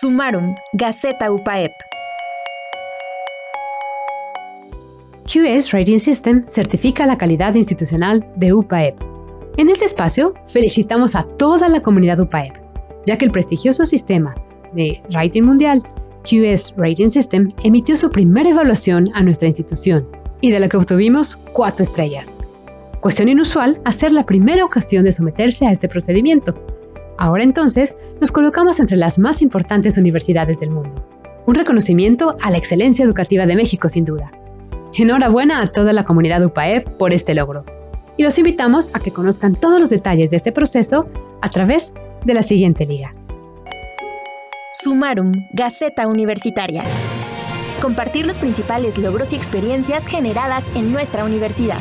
Sumarum, Gaceta UPAEP. QS Rating System certifica la calidad institucional de UPAEP. En este espacio, felicitamos a toda la comunidad UPAEP, ya que el prestigioso sistema de Rating Mundial, QS Rating System, emitió su primera evaluación a nuestra institución y de la que obtuvimos cuatro estrellas. Cuestión inusual hacer la primera ocasión de someterse a este procedimiento, Ahora entonces nos colocamos entre las más importantes universidades del mundo. Un reconocimiento a la excelencia educativa de México sin duda. Enhorabuena a toda la comunidad UPAEP por este logro. Y los invitamos a que conozcan todos los detalles de este proceso a través de la siguiente liga. Sumarum, Gaceta Universitaria. Compartir los principales logros y experiencias generadas en nuestra universidad.